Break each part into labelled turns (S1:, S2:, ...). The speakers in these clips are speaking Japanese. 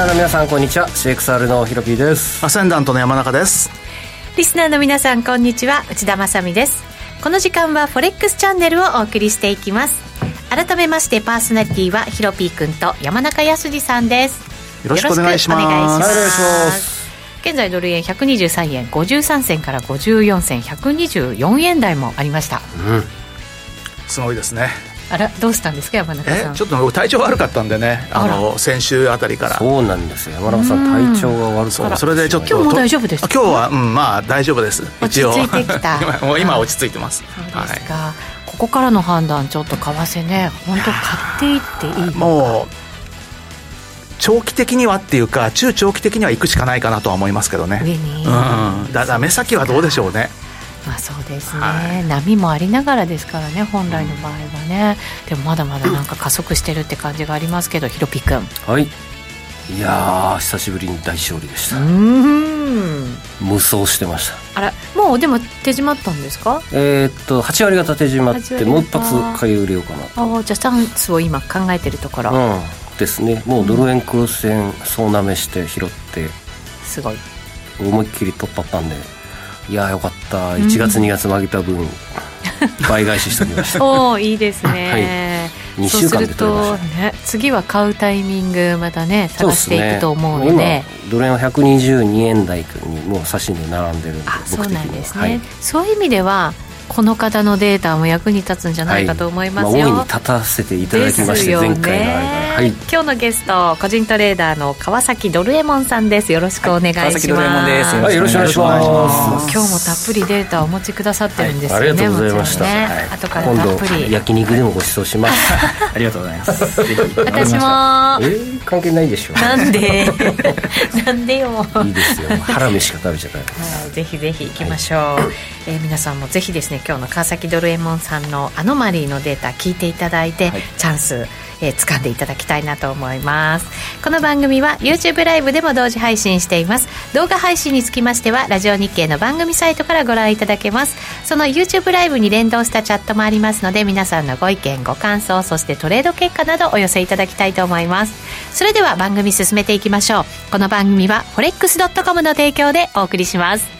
S1: スナーの皆さんこんにちは。CXR のヒロピーです。
S2: アセンダントの山中です。
S3: リスナーの皆さんこんにちは。内田まさです。この時間はフォレックスチャンネルをお送りしていきます。改めましてパーソナリティはヒロピーくんと山中康さんです。
S2: よろしくお願いします。お願いします。
S3: 現在ドル円123円53銭から54銭124円台もありました、うん、
S2: すごいですね
S3: あらどうしたんですか山中さ
S2: ん。ちょっと体調悪かったんでねあの先週あたりから。
S1: そうなんですよ。山中さん体調が悪そう
S2: それでちょっと
S3: 今日も大丈夫です
S2: 今日は、うん、まあ大丈夫です。
S3: 一応。落ち着いてきた。
S2: もう今落ち着いてます。
S3: そうですか、はい、ここからの判断ちょっと為替ね本当買っていっていい
S2: もう長期的にはっていうか中長期的には行くしかないかなとは思いますけどね。
S3: 上に、
S2: うん、だから目先はどうでしょうね
S3: まあそうですね、はい、波もありながらですからね本来の場合はね、うん、でもまだまだなんか加速してるって感じがありますけどひろぴくん。
S1: はい。いや久しぶりに大勝利でした。うん。無双してまし
S3: た。あらもうでも手締まったんですか？
S1: えー、っと8割方手締まってもう一発買い売れようかな
S3: ああじゃあチャンスを今考えてるところ、うん。
S1: ですね。もうドル円クロス円総なめして拾って。
S3: すごい。
S1: 思いっきり突破ったんでいやよかった。1月、2月負けた分倍返ししておきました。
S3: おおいいですね、はい、2週間で取れました。ね、次は買うタイミングまたね探していくと思うので。で、
S1: 今ドル円は122円台にもう差し値並んでるんで
S3: あそうなんですね、はい、そういう意味ではこの方のデータも役に立つんじゃないかと思いますよ、はい。まあ、
S1: 大いに立たせていただきまして、前回の
S3: はい、今日のゲスト個人トレーダーの川崎ドルエモンさんです。よろしくお願いします、はい、川崎ドルエモンです。
S1: はい、よろしくお願いします。
S3: 今日もたっぷりデータをお持ちくださってるんですよね、
S1: ありがとうございました、
S3: ね、後からたっぷり。
S1: 焼肉でもご馳走します。
S2: ありがとうございます。
S3: 私も。
S1: えー、関係ないでしょ。
S3: なんで？なんでよ。
S1: いいですよ。腹飯しか食べちゃった。
S3: はい、ぜひぜひ行きましょう、はい、えー、皆さんもぜひですね今日の川崎ドルルエモンさんのアノマリーのデータ聞いていただいて、はい、チャンスえー、掴んでいただきたいなと思います。この番組は YouTube ライブでも同時配信しています。動画配信につきましてはラジオ日経の番組サイトからご覧いただけます。その YouTube ライブに連動したチャットもありますので皆さんのご意見ご感想そしてトレード結果などお寄せいただきたいと思います。それでは番組進めていきましょう。この番組は forex.com の提供でお送りします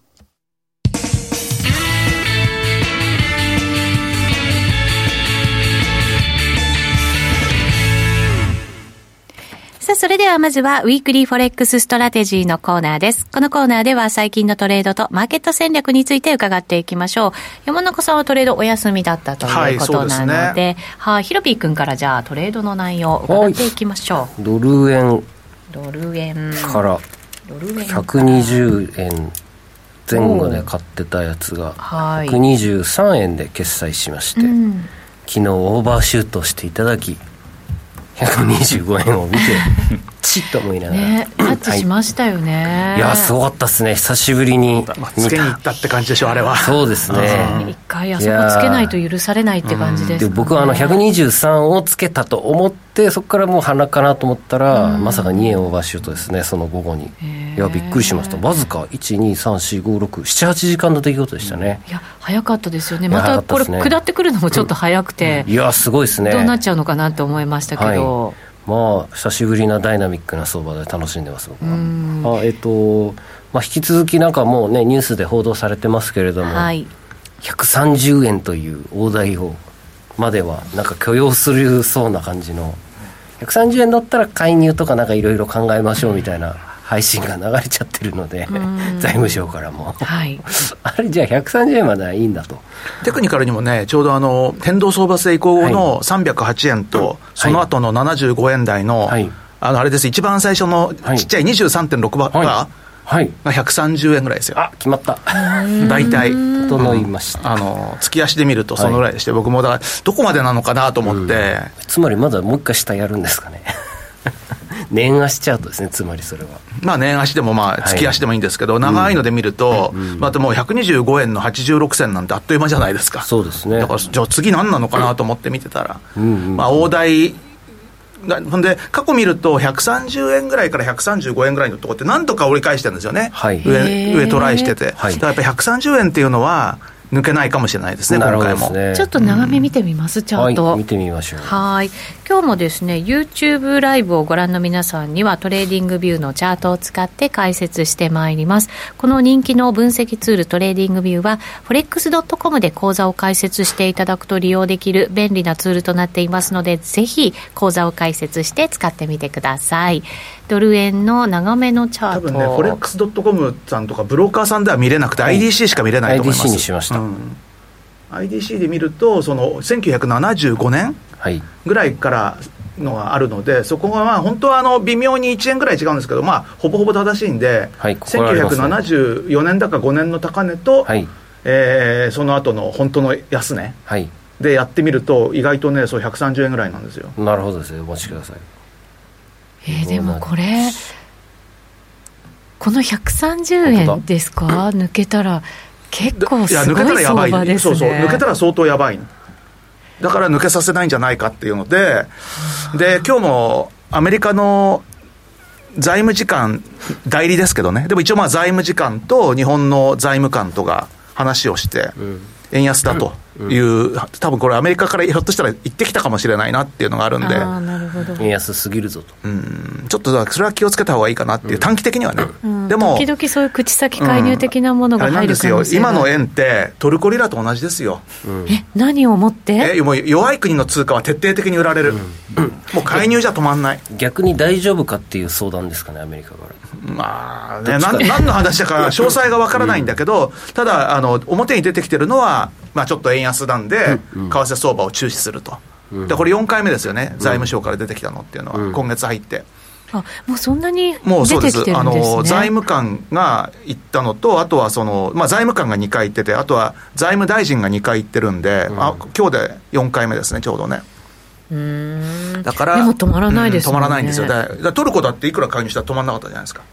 S3: さあ、それではまずは、 Weekly Forex Strategy のコーナーです。このコーナーでは、最近のトレードとマーケット戦略について伺っていきましょう。山中さんはトレードお休みだったということなので、はい、ね、はい、ヒロピー君からじゃあ、トレードの内容を伺っていきましょ
S1: う。ドル円。
S3: ドル円。
S1: から、ドル円。120円。前後で買ってたやつが123円で決済しまして、うん、昨日オーバーシュートしていただき125円を見て。チと思いながら、
S4: ね、タッチしましたよね、は
S1: い、いやすごかったですね。久しぶりに
S2: つけに行ったって感じでしょあれは。
S1: そうですね。
S4: 一回あそこつけないと許されないって感じです、ね、で
S1: 僕はあの123をつけたと思ってそこからもう鼻かなと思ったら、まさか2円オーバーシュートですね。その午後に。いやびっくりしました。わずか1234567時間の出来事でしたね、
S4: いや早かったですよね。またこれ、下ってくるのもちょっと早くて、
S1: いやすごいですね。
S4: どうなっちゃうのかなって思いましたけど、はい
S1: まあ、久しぶりなダイナミックな相場で楽しんでます、僕は。あえっ、と、まあ、引き続きなんかもうね、ニュースで報道されてますけれども、はい、130円という大台をまでは、なんか許容するそうな感じの、130円だったら介入とかなんかいろいろ考えましょうみたいな配信が流れちゃってるので、財務省からも、はい、あれじゃあ130円まではいいんだと。
S2: テクニカルにもねちょうどあの変動相場制移行後の308円と、はい、その後の75円台の、はい、あのあれです。一番最初のちっちゃい23.6バー、はい。はい、が130円ぐらいですよ。
S1: あ決まった。
S2: 大体。
S1: 整いました。
S2: あの、月足で見るとそのぐらいでして、僕もだから、どこまでなのかなと思って。
S1: つまりまだもう一回下やるんですかね。年足チャートですね、つまりそれは。
S2: まあ年足でもまあ月足でもいいんですけど、はい、長いので見ると、うん、またもう125円の86銭なんてあっという間じゃないですか。
S1: そうですね。
S2: だから、じゃあ次何なのかなと思って見てたら、うんうん、まあ大台、ほんで、過去見ると、130円ぐらいから135円ぐらいのところって、なんとか折り返してるんですよね、はい、上上トライしてて、はい、だからやっぱり130円っていうのは、抜けないかもしれないですね、今回も、
S4: ね、ちょっと長め見てみます、ちゃんと、
S1: はい、見てみましょう。
S4: はい今日もですね、YouTube ライブをご覧の皆さんには、 TradingView のチャートを使って解説してまいります。この人気の分析ツール、 TradingView は、forex.com で口座を開設していただくと利用できる便利なツールとなっていますので、ぜひ口座を開設して使ってみてください。ドル円の長めのチャート多分ね、
S2: フォレックスドットコムさんとか、ブローカーさんでは見れなくて、IDC しか見れないと思います。
S1: IDC にしました。うん
S2: IDC で見ると、その1975年ぐらいからのがあるので、そこがまあ本当はあの微妙に1円ぐらい違うんですけど、まあ、ほぼほぼ正しいんで、はい、1974年だか5年の高値と、はい、えー、その後の本当の安値、はい、でやってみると、意外とね、そう130円ぐらいなんですよ。
S1: なるほどですね、お待ちください。
S4: えー、でもこれ、この130円ですか、抜けたら。結構すごい相場ですね。そうそう
S2: 抜けたら相当やばいだから抜けさせないんじゃないかっていうのでで今日もアメリカの財務次官代理ですけどね。でも一応まあ財務次官と日本の財務官とが話をして、うん円安だという、うん、多分これ、アメリカからひょっとしたら行ってきたかもしれないなっていうのがあるんで、
S1: 円安すぎるぞと、
S2: うん、ちょっとそれは気をつけた方がいいかなっていう、短期的にはね、
S4: うん、でも、時々そういう口先介入的なものが入る、うん、ですよ、
S2: 今の円って、トルコリラと同じですよ。
S4: え、何をもって？
S2: えもう弱い国の通貨は徹底的に売られる、もう介入じゃ止まんない。
S1: 逆に大丈夫かっていう相談ですかね、アメリカから。
S2: まあね、何の話だか詳細がわからないんだけど、ただあの、表に出てきてるのは、まあ、ちょっと円安なんで、為替相場を注視すると、でこれ4回目ですよね、財務省から出てきたのっていうのは、今月入って。
S4: あもうそんなにもうそうです、ね、あの
S2: 財務官が言ったのと、あとはその、まあ、財務官が2回言ってて、あとは財務大臣が2回言ってるんで、うん、あ今日で4回目ですね、ちょうどね。
S4: だから、でも止まらないです、
S2: ね、止まらないんですよ、だトルコだっていくら介入したら止まらなかったじゃないですか。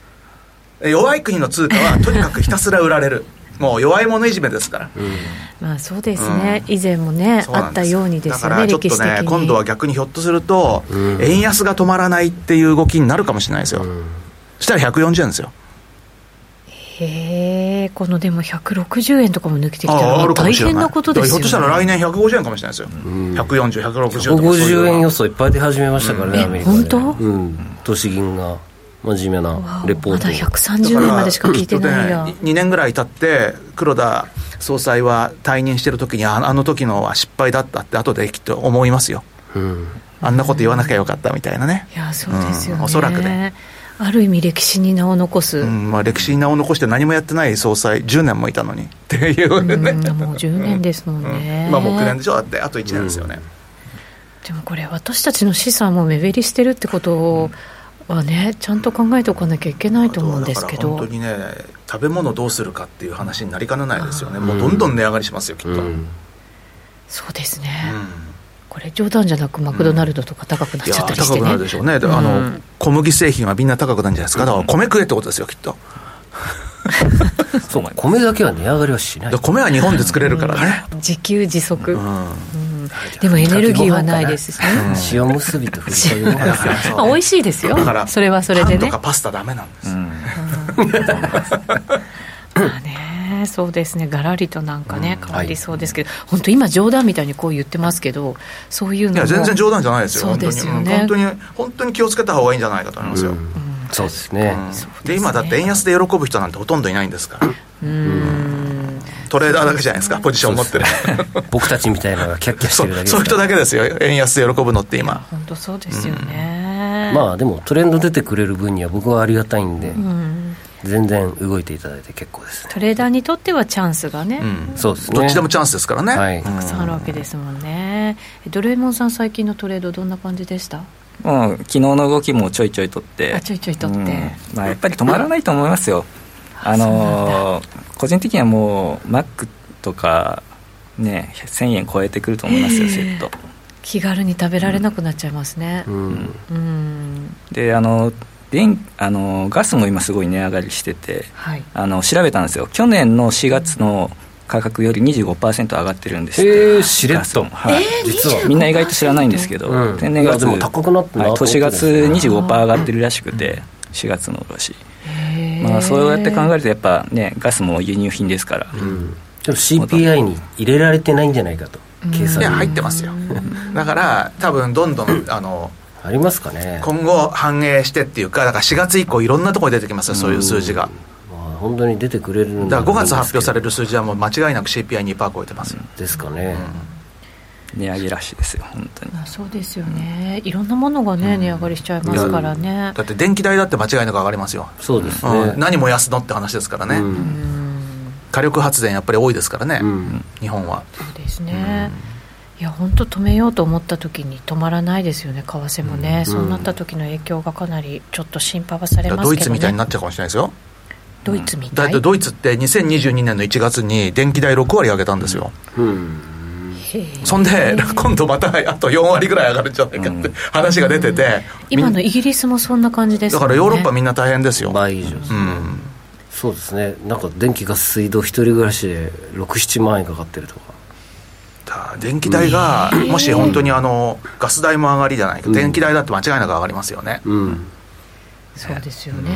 S2: 弱い国の通貨は とにかくひたすら売られる。もう弱い者いじめですから、うん、
S4: まあそうですね、うん、以前もねあったようにですよねだからちょっとね
S2: 今度は逆にひょっとすると、うん、円安が止まらないっていう動きになるかもしれないですよ、そしたら140円ですよ
S4: へえこのでも160円とかも抜けてきたら大変なことですよ、ね、
S2: ひょっとしたら来年150円かもしれないですよ、うん、140、160
S1: 円150円予想いっぱい出始めましたからね、アメリカ。
S4: で、本当、
S1: うん、都市銀が真面目なレポート。まだ
S4: 130年までしか聞いてないや、
S2: ね、2年ぐらい経って黒田総裁は退任してる時にああの時のは失敗だったって後できっと思いますよ、うん、あんなこと言わなきゃよかったみたいなね。
S4: いやそうですよね、
S2: うん、おそらくね
S4: ある意味歴史に名を残す、う
S2: んまあ、歴史に名を残して何もやってない総裁10年もいたのに。っていうね、
S4: うん、もう10年ですもんね、
S2: 今もう9年でしょ。だってあと1年ですよね、
S4: でもこれ私たちの資産も目減りしてるってことを、はねちゃんと考えておかなきゃいけないと思うんですけど。
S2: 本当にね食べ物どうするかっていう話になりかねないですよね。もうどんどん値上がりしますよきっと、うん、
S4: そうですね、これ冗談じゃなくマクドナルドとか高くなっちゃったりして、ね、高くなる
S2: でしょうね、あの小麦製品はみんな高くなるんじゃないですか。だから米食えってことですよきっと。
S1: そう米だけは値上がりはしない。
S2: 米は日本で作れるからね、
S4: 自給自足、でもエネルギーはないですしね、
S1: 塩むすびとふりかけご
S4: 飯まあ美味しいですよ。それはそれでね。パン
S2: とかパスタダメなんです、
S4: まあねそうですね。がらりとなんかね、変わりそうですけど、本当今冗談みたいにこう言ってますけどそういうのいや
S2: 全然冗談じゃないですよ。そうですよね。本当に本当に気をつけた方がいいんじゃないかと思いますよ、
S1: そうですね、
S2: で今だって円安で喜ぶ人なんてほとんどいないんですから。うん。トレーダーだけじゃないですかポジション持ってる。
S1: 僕たちみたいなのがキャッキャしてるだけ
S2: そういう人だけですよ。円安で喜ぶのって今。
S4: 本当そうですよね、
S1: まあでもトレンド出てくれる分には僕はありがたいんで、全然動いていただいて結構です、
S4: ね、トレーダーにとってはチャンスがね、
S1: そうです
S2: ね。どっちでもチャンスですからね、
S4: はい、たくさんあるわけですもんね。ドルエモンさん最近のトレードどんな感じでした？
S5: もう昨日の動きもちょいちょい取って。
S4: あちょいちょい取って、うん、
S5: まあ、やっぱり止まらないと思いますよ。あの個人的にはもうマックとかね1000円超えてくると思いますよ、えー、セット。
S4: 気軽に食べられなくなっちゃいますね、うん、
S5: うん、であの電あのガスも今すごい値上がりしてて、はい、あの調べたんですよ。去年の4月の価格より25%上がってるんです
S1: へえしれっと、
S5: はい、実は。みんな意外と知らないんですけど、うん、天然ガスも高くなってはい、都市ガス25%上がってるらしくて、4月の卸まあそうやって考えるとやっぱねガスも輸入品ですから、うん、
S1: でも CPI に入れられてないんじゃないかと。
S2: 計算いや入ってますよ。だから多分どんどんあの
S1: ありますかね。
S2: 今後反映してっていうかだから4月以降いろんなところに出てきますよそういう数字が、
S1: 本当に出てくれる
S2: だから5月発表される数字はもう間違いなく CPI2% 超えてますよ、
S1: ですかね、
S5: うん、値上げらしいですよ本当に。
S4: そうですよね。いろんなものがね、値上がりしちゃいますからね。
S2: だって電気代だって間違いなく上がりますよ。
S1: そうですね、
S2: 何も安のって話ですからね、火力発電やっぱり多いですからね、日本は。
S4: そうですね、いや本当止めようと思った時に止まらないですよね為替もね、うん、そうなった時の影響がかなりちょっと心配はされますけど、ね、
S2: ドイツみたいになっちゃうかもしれないですよ。
S4: ドイツみたい、
S2: だってドイツって2022年の1月に電気代6割上げたんですよ、うん、そんで今度またあと4割ぐらい上がるんじゃないかって話が出てて、
S4: 今のイギリスもそんな感じです、
S2: ね、だからヨーロッパみんな大変ですよ。
S1: 倍以上ですね、うん。そうですね。なんか電気ガス水道一人暮らしで67万円かかってるとか
S2: 電気代がもし本当にあのガス代も上がりじゃないか、電気代だって間違いなく上がりますよね、うん、
S4: そうですよね、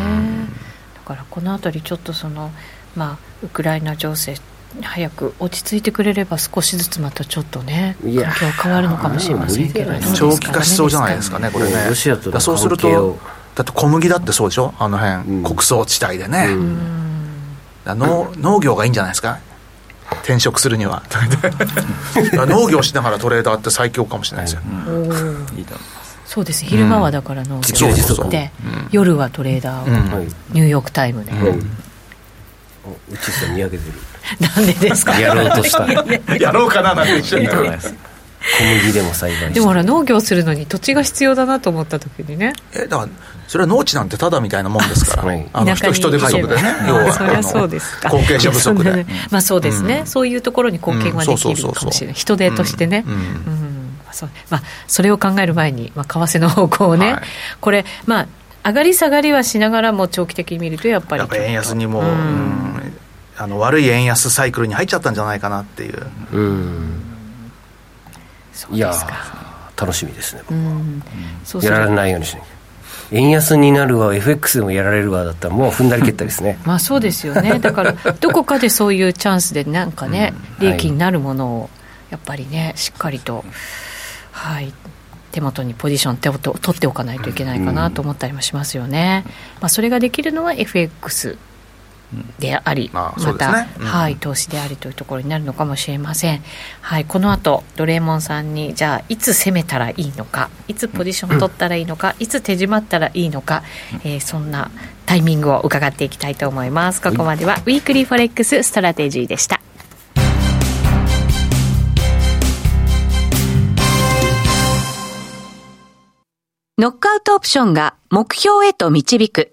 S4: だからこの辺りちょっとそのまあウクライナ情勢早く落ち着いてくれれば少しずつまたちょっとね環境変わるのかもしれませんけど、
S2: 長期化しそうじゃないですかねこれね。ロシアとそうするとだって小麦だってそうでしょ？あの辺、うん、穀倉地帯でね、うん、農農業がいいんじゃないですか？転職するには。農業しながらトレーダーって最強かもしれないですよ、うん、いいと思い
S4: ます。そうです。昼間はだから農業で、夜はトレーダーを、ニューヨークタイムで、う
S1: ちさん見上げてる。
S4: なんでですか？
S1: やろうとした。
S2: やろうかななんて一緒に小
S1: 麦でも栽培
S4: でもほら農業するのに土地が必要だなと思った時にね。
S2: えだからそれは農地なんてただみたいなもんですから。あの人人手不足でね。
S4: 要はそりゃそうですか。
S2: 後継者不足で。
S4: まあそうですね、そういうところに貢献はできるかもしれない。人手としてね。うん。そう。まあ、それを考える前に、まあ、為替の方向をね、はい、これ、まあ、上がり下がりはしながらも長期的に見るとやっぱり
S2: やっぱ円安にも、うん、あの悪い円安サイクルに入っちゃったんじゃないかなっていう。うん
S1: いや楽しみですね、うん、やられないようにしない。円安になるわ FX でもやられるわだったらもう踏んだり蹴ったりですね。
S4: まあそうですよね。だからどこかでそういうチャンスでなんかね、利益になるものをやっぱりねしっかりと。はい、手元にポジション手を取っておかないといけないかなと思ったりもしますよね。まあ、それができるのは FX であり、また、ねうん、はい、投資でありというところになるのかもしれません。はい、この後ドレーモンさんにじゃあいつ攻めたらいいのか、いつポジション取ったらいいのか、いつ手仕舞ったらいいのか、えー、そんなタイミングを伺っていきたいと思います。ここまでは Weekly Forex Strategy でした。ノックアウトオプションが目標へと導く。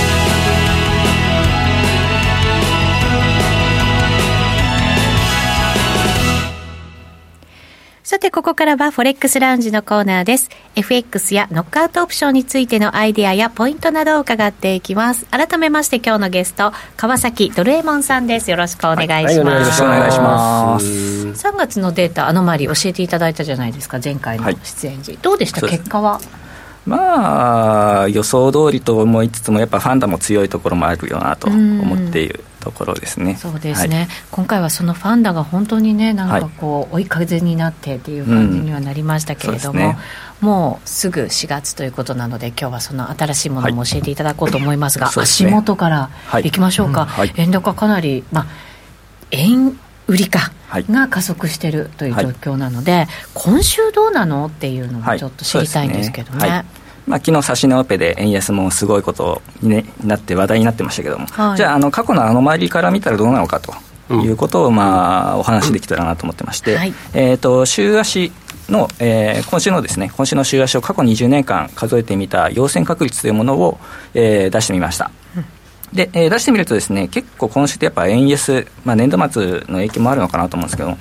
S4: さて、ここからはフォレックスラウンジのコーナーです。FX やノックアウトオプションについてのアイデアやポイントなどを伺っていきます。改めまして今日のゲスト、川崎ドルエモンさんです。よろしくお願いします。はいはい、よろしくお願いします。3月のデータ、アノマリ教えていただいたじゃないですか、前回の出演時。はい、どうでした、結果は？
S5: まあ、予想通りと思いつつも、やっぱファンダも強いところもあるよなと思っているところですね。
S4: そうですね、はい、今回はそのファンダが本当にね、なんかこう、追い風になってっていう感じにはなりましたけれども、うんね、もうすぐ4月ということなので、今日はその新しいものも教えていただこうと思いますが、はい足元からい。きましょうか、はい、円高かなり、まあ、円売りか。が加速しているという状況なので、はい、今週どうなのっていうのもちょっと知りたいんですけどね。
S5: まあ、昨日、指し値オペで円安もすごいことに、ね、なって話題になってましたけども、はい、じゃああの過去のあの周りから見たらどうなのかということを、まあ、お話できたらなと思ってまして、はい、えーと、週足の、えー、今週のですね今週の週足を過去20年間数えてみた陽線確率というものを、えー、出してみました。で、えー、出してみるとですね結構今週ってやっぱ円安、まあ、年度末の影響もあるのかなと思うんですけど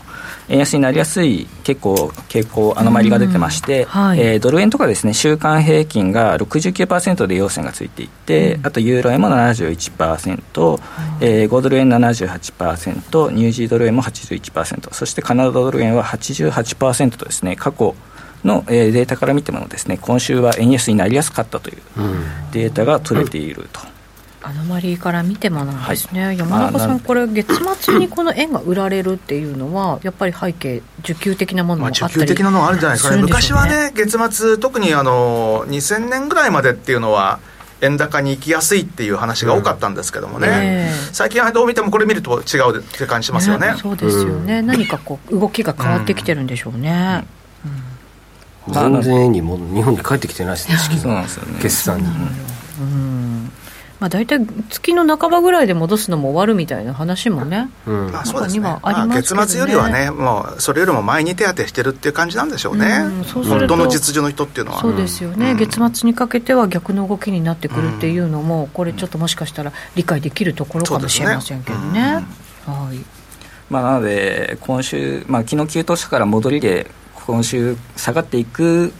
S5: 円安になりやすい結構傾向アノマリが出てまして、はい、えー、ドル円とかですね週間平均が69%で陽線がついていて、うん、あとユーロ円も71%、はい。えー、5ドル円78%ニュージードル円も81%そしてカナダドル円は88%とですね過去の、えー、データから見てもですね今週は円安になりやすかったというデータが取れていると。うん
S4: アノマリーから見てもなんですね、はい、山中さん、これ、月末にこの円が売られるっていうのは、やっぱり背景、需給的なものもあったり、
S2: まあ、需給的なのがあるんじゃないですかね、ね。昔はね、月末、特にあの2000年ぐらいまでっていうのは、円高に行きやすいっていう話が多かったんですけどもね、うんえ。ー、最近はどう見てもこれ見ると違うって感じしますよね、
S4: ね、そうですよね、うん、何かこう動きが変わってきてるんでしょうね、
S1: うん、全然円にも日本に帰ってきてないですね、そうなんですよね。決算に。
S4: うんまあ、大体月の半ばぐらいで戻すのも終わるみたいな話もね、
S2: うん、まあ、そうですね、まあ、月末よりはね、もうそれよりも前に手当てしてるっていう感じなんでしょうね、うん、そうするとの実需の人っていうのは。
S4: そうですよね、うん、月末にかけては逆の動きになってくるっていうのも、これ、ちょっともしかしたら理解できるところかもしれませんけどね。ね。はい。
S5: まあ、なので、今週、まあ昨日急騰したから戻りで、今週下がっていく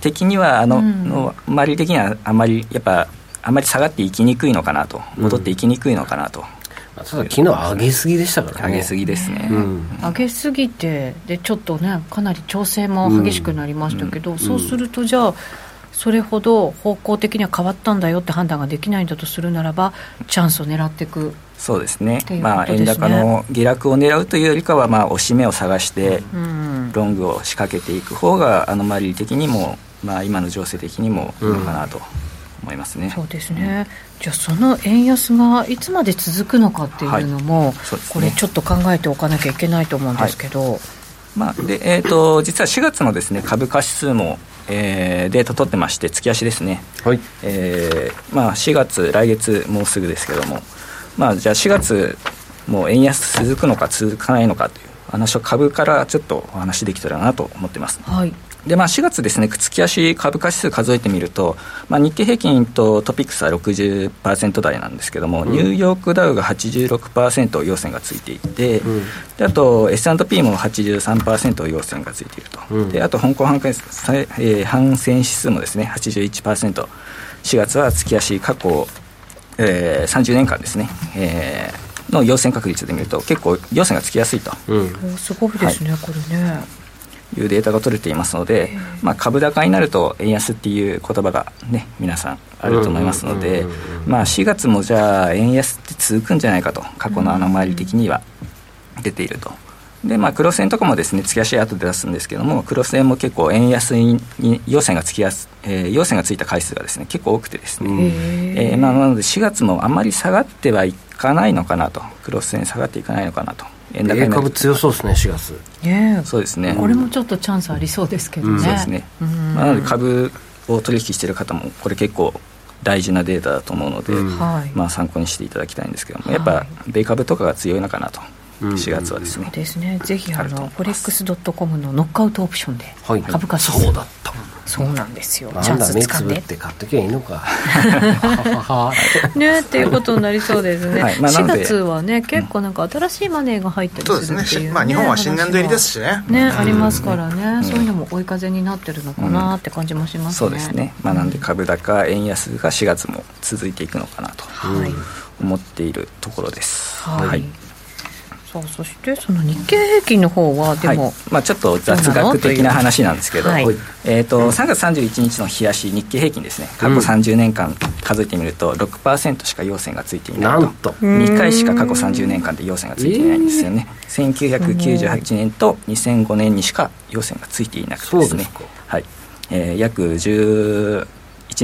S5: 的には、あの、の周り的にはあまりやっぱあまり下がっていきにくいのかなと、戻っていきにくいのかなと。うん
S1: ただ昨日上げすぎでしたから
S5: ね。上げすぎですね、う
S4: ん、上げすぎてでちょっとねかなり調整も激しくなりましたけど、うん、そうするとじゃあそれほど方向的には変わったんだよって判断ができないんだとするならばチャンスを狙っていく。
S5: そうですね、ね、まあ、円高の下落を狙うというよりかは、まあ、押し目を探して、ロングを仕掛けていく方がアノマリー的にも、まあ、今の情勢的にもいいのかなと。思いますね。
S4: そうですね、うん、じゃあその円安がいつまで続くのかっていうのも、はい。ね、これちょっと考えておかなきゃいけないと思うんですけど、はい、
S5: まあでえーと、実は4月のです、ね、株価指数も、えー、データ取ってまして月足ですね、はい。えーまあ、4月来月もうすぐですけども。まあ、じゃあ4月もう円安続くのか続かないのかという話を株からちょっとお話できたらなと思ってます。
S4: はい
S5: でまあ、4月ですね、月足株価指数数えてみると、まあ、日経平均とトピックスは60%台なんですけども、うん、ニューヨークダウが86%要線がついていて、うん、であと S&P も83%要線がついていると、うん、であと香港反,、えー、反戦指数もですね81%、4月は月足過去、えー、30年間ですね、えー、の要線確率で見ると、結構要線がつきやすいと。
S4: すごいですね、はい、これね。
S5: いうデータが取れていますので、まあ、株高になると円安っていう言葉がね皆さんあると思いますので、まあ、4月もじゃあ円安って続くんじゃないかと過去の穴回り的には出ていると。でまあ、黒線とかもですね、月足後で出すんですけども、黒線も結構円安に陽線がつきやす、えー、陽線がついた回数がですね、結構多くてですね、えー、まあ、なので4月もあんまり下がってはいかないのかなと、黒線下がっていかないのかなと。
S1: 円高株強そうですね4月。
S4: ね
S5: そうですね。
S4: これもちょっとチャンスありそうですけどね、うん、
S5: そうですね、まあ、なので株を取引している方もこれ結構大事なデータだと思うので、うん、まあ、参考にしていただきたいんですけども、やっぱ米株とかが強いのかなと4月はですね、
S4: ですね。ぜひあのフォレックスドットコムのノックアウトオプションで株価
S1: 指数、そうだった。
S4: そうなんですよ。
S1: チャンス掴んで。って買っときゃいいのか。
S4: ねっていうことになりそうですね、はい。まあ、4月はね結構なんか新しいマネーが入ったりするっていう、ね、そうですね、
S2: まあ、日本は新年度入りですしね。
S4: ね、ありますからね、そういうのも追い風になってるのかなって感じもしますね、
S5: そうですね、まあ、なんで株高円安が4月も続いていくのかなと思っているところです、
S4: はい、はいさあそしてその日経平均の方はでも、はい、
S5: まあ、ちょっと雑学的な話なんですけど、はい、えーと、と3月31日の冷やし日経平均ですね。過去30年間数えてみると6%しか陽線がついていないと。と。2回しか過去30年間で陽線がついていないんですよね、えー、1998年と2005年にしか陽線がついていなくてですね。はい。えー、約11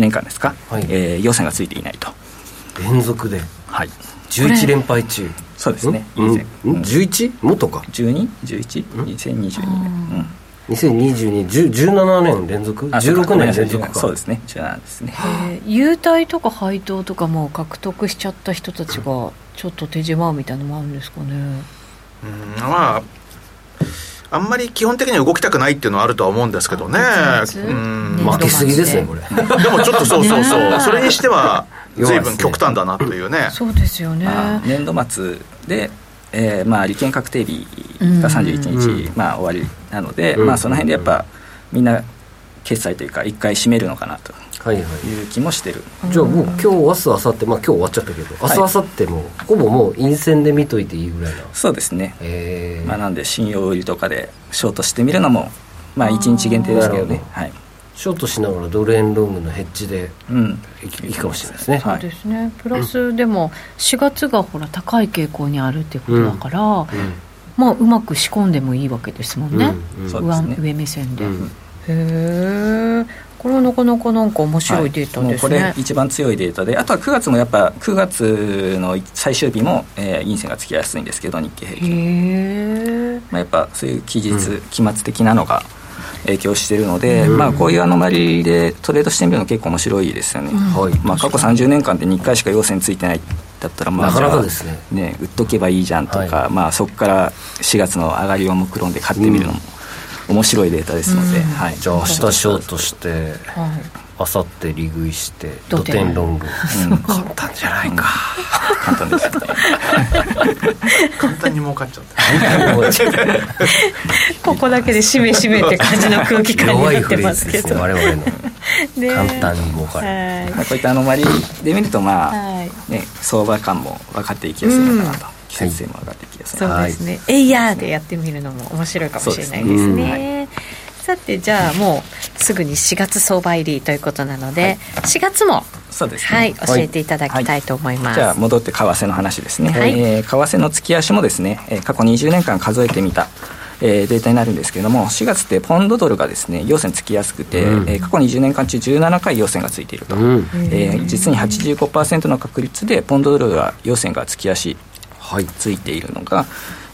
S5: 年間ですか、はい、えー、陽線がついていないと。
S1: 連続で。
S5: はい
S1: 11連敗中。
S5: そうですね。
S1: 以前、うん、11? もっとか。
S5: 12?11?2022 年
S1: 202217年連続？16年連続か。
S5: そうですね。17ですね。
S4: 優待とか配当とかも獲得しちゃった人たちがちょっと手締まうみたいなのもあるんですかね。
S2: うん。まああんまり基本的には動きたくないっていうのはあるとは思うんですけどね、
S1: うん、負けすぎですねこれ。
S2: でもちょっとそうそうそう。それにしては随分極端だなというね。
S4: そうですよね。
S5: 年度末でえーまあ、利権確定日が31日、まあ、終わりなので、まあ、その辺でやっぱみんな決済というか一回締めるのかなと。いう気もしてる、
S1: はいはい、じゃあもう今日明日明後日まあ今日終わっちゃったけど明日明後日も、ほぼもう陰線で見といていいぐらいな
S5: そうですね、まあ、なんで信用売りとかでショートしてみるのもまあ1日限定ですけどね。はい
S1: ショートしながらドル円ロングのヘッジでいいかもしれないですね、
S4: そうですね。プラスでも4月がほら高い傾向にあるっていうことだから、うん。うん、まあうまく仕込んでもいいわけですもんね、うん。上上目線で、へえこれはなかなかなんか面白いデータですね、
S5: はい、これ一番強いデータであとは9月もやっぱ9月の最終日も、えー、陰線がつきやすいんですけど日経平均。まあ、やっぱそういう期日、期末的なのが影響しているので、うん、まあ、こういうアノマリでトレードしてみるの結構面白いですよね、はい。まあ、過去30年間で2回しか陽線ついてないだったらまあ
S1: なかなかですね。
S5: ね売っとけばいいじゃんとか、はい、まあ、そこから4月の上がりを目論んで買ってみるのも面白いデータですので、はい、
S1: じゃあ明日ショートして、はいあさって利食いして土天ロング、うん、簡単じゃないか、
S5: 簡単ですね。
S2: 簡単に儲かっちゃった。
S4: ここだけでしめしめって感じの空気感になってますけど、
S1: ね、我々の。簡単に儲かる、
S5: まあ、こういったアノマリで見るとまあ、ね、相場感も分かっていきやすいのかなと、季節性も上がっていきやすい、
S4: そうですね、エイヤーでやってみるのも面白いかもしれないですね、さてじゃあもうすぐに4月相場入りということなので、はい、4月も
S5: そうです、
S4: ね、はい教えていただきたいと思います、
S5: はい、じゃあ戻って為替の話ですね、はい、えー、為替の月足もですね、えー、過去20年間数えてみたえー、データになるんですけれども、4月ってポンドドルがですね、陽線つきやすくて、うん、えー、過去20年間中17回陽線がついていると、うん、えー、実に85%の確率でポンドドルは陽線がつきやすい、はい、ついているのが、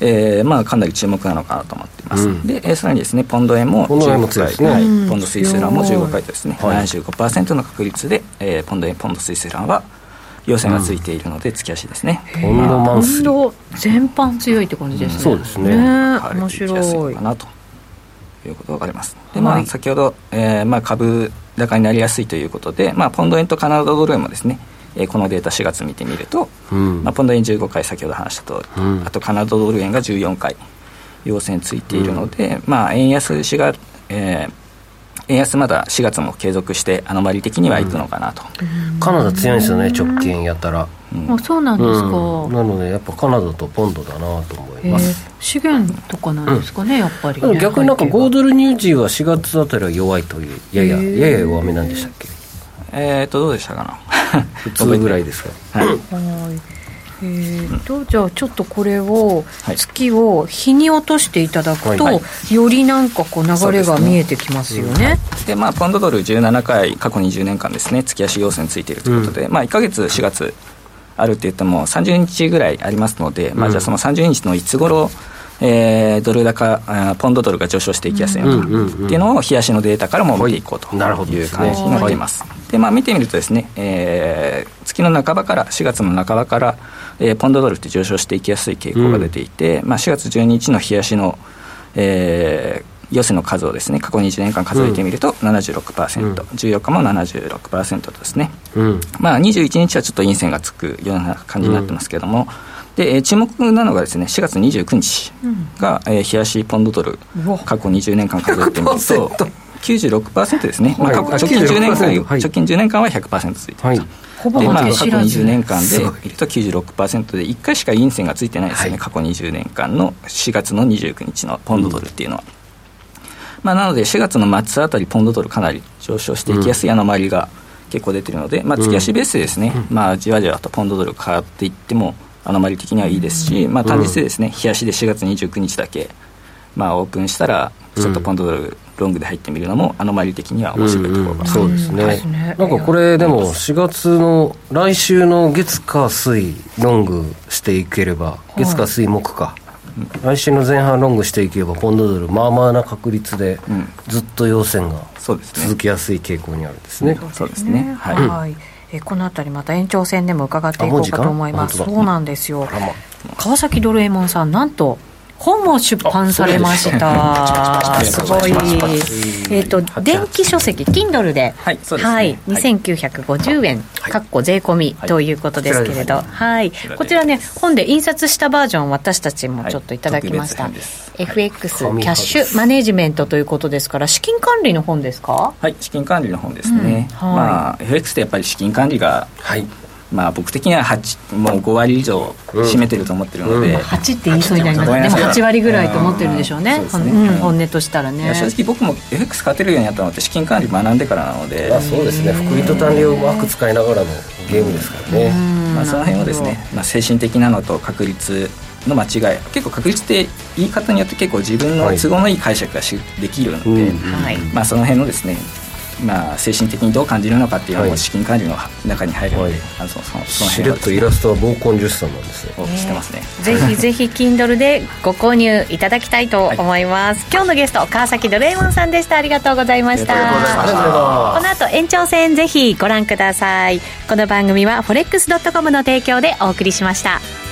S5: えーまあ、かなり注目なのかなと思っています、うん、で、えー、さらにですねポンド円も15回、はい、ポンドスイスランも15回とですね、はい、75%の確率で、えー、ポンド円ポンドスイスランは要線がついているので月足ですね、
S4: ポンドマンスリー全般強いって感じですね、
S1: そうですね。
S4: 面白
S5: い。かなということが分かります。でまあ先ほど、えーまあ、株高になりやすいということで、まあ、ポンド円とカナダドル円もですねえー、このデータ4月見てみると、うん、まあ、ポンド円15回先ほど話したと、うん、あとカナダドル円が14回陽線ついているので、うん、まあ、円安しが、えー、円安まだ4月も継続してアノマリ的にはいくのかなと、
S1: うん、カナダ強いんですよね直近やったら、
S4: うん、あそうなんですか、
S1: うん、なのでやっぱカナダとポンドだなと思います、
S4: 資源とかなんですかね、やっぱり、ね、
S1: 逆になんか5ドルニュージーは4月あたりは弱いというやややや弱めなんでしたっけ？
S5: えっ、とどうでしたか
S1: な？普通ぐらいですか？はい。
S4: えーと、じゃあちょっとこれを月を日に落としていただくと、はい、よりなんかこう流れが見えてきますよね。
S5: で、まあポンドドル17回過去20年間ですね月足要線ついているということで、うん、まあ1か月4月あるって言っても30日ぐらいありますので、うん、まあじゃあその30日のいつ頃えー、ドル高ポンドドルが上昇していきやすいのか。っていうのを冷やしのデータからも見ていこうと。いう感じになっています。でまあ、見てみるとですね、えー、月の半ばから4月の半ばから、えー、ポンドドルって上昇していきやすい傾向が出ていて、うん、まあ、4月12日の冷やしの、えー、寄せの数をですね過去20年間数えてみると76%、うん、14日も76%ですね、うん、まあ、21日はちょっと陰線がつくような感じになってますけれども、で注目なのがですね4月29日が、うん、えー、冷やしポンドドル。過去20年間数えてみると96%ですね、まあ、直近10年間、はい、直近10年間は100%ついてると。はい。でまあ、過去20年間で見ると96%で1回しか陰線がついてないですよね、はい、過去20年間の4月の29日のポンドドルっていうのは、うん、まあ、なので4月の末あたりポンドドルかなり上昇していきやすい穴回りが結構出てるので、まあ、月足ベースでですね、うん、まあ、じわじわとポンドドル変わっていってもアノマリ的にはいいですし、まあ、単日でですね、冷やしで4月29日だけ、まあ、オープンしたらちょっとポンドドルロングで入ってみるのもアノマリ的には面白いところが、
S1: そうですね、なんかこれでも4月の来週の月火水ロングしていければ月火水木か、来週の前半ロングしていけばポンドドルまあまあな確率でずっと陽線が続きやすい傾向にあるんですね、
S5: そうですね。
S4: はい、えこの辺りまた延長戦でも伺っていこうかと思います。そうなんですよ。川崎ドルエモンさんなんと本も出版されました。すごい。えっ、と、電気書籍、Kindle で、はい、そうですね。はい、2950円、かっこ税込みということですけれど、はい。こちらね、本で印刷したバージョン、私たちもちょっとい。ただきました。FX キャッシュマネジメントということですから、資金管理の本ですか？
S5: はい、資金管理の本ですね。まあ、FX ってやっぱり資金管理が、はい。まあ、僕的には8もう5割以上占めてると思ってるので、うん。うん、
S4: 8って言いそうになりますでも8割ぐらいと思ってるんでしょうね、ね。うん、本音としたらね。
S5: 正直僕も FX 勝てるようになったのって資金管理学んでからなので。
S1: そうですね。福利と単利をうまく使いながらのゲームですからね、
S5: まあ、その辺はですね、まあ、精神的なのと確率の間違い結構確率って言い方によって結構自分の都合のいい解釈がし、できるので、まあ、その辺のですねまあ、精神的にどう感じるのかっていうのも資金管理の中に入るので、はい、あのそのその
S1: そのしれっとイラストは暴根十三なんです
S5: ね。知ってますね。
S4: ぜひぜひ Kindle でご購入いただきたいと思います、はい、今日のゲスト川崎ドレイモンさんでした。ありがとうございました。この後延長戦ぜひご覧ください。この番組は forex.com の提供でお送りしました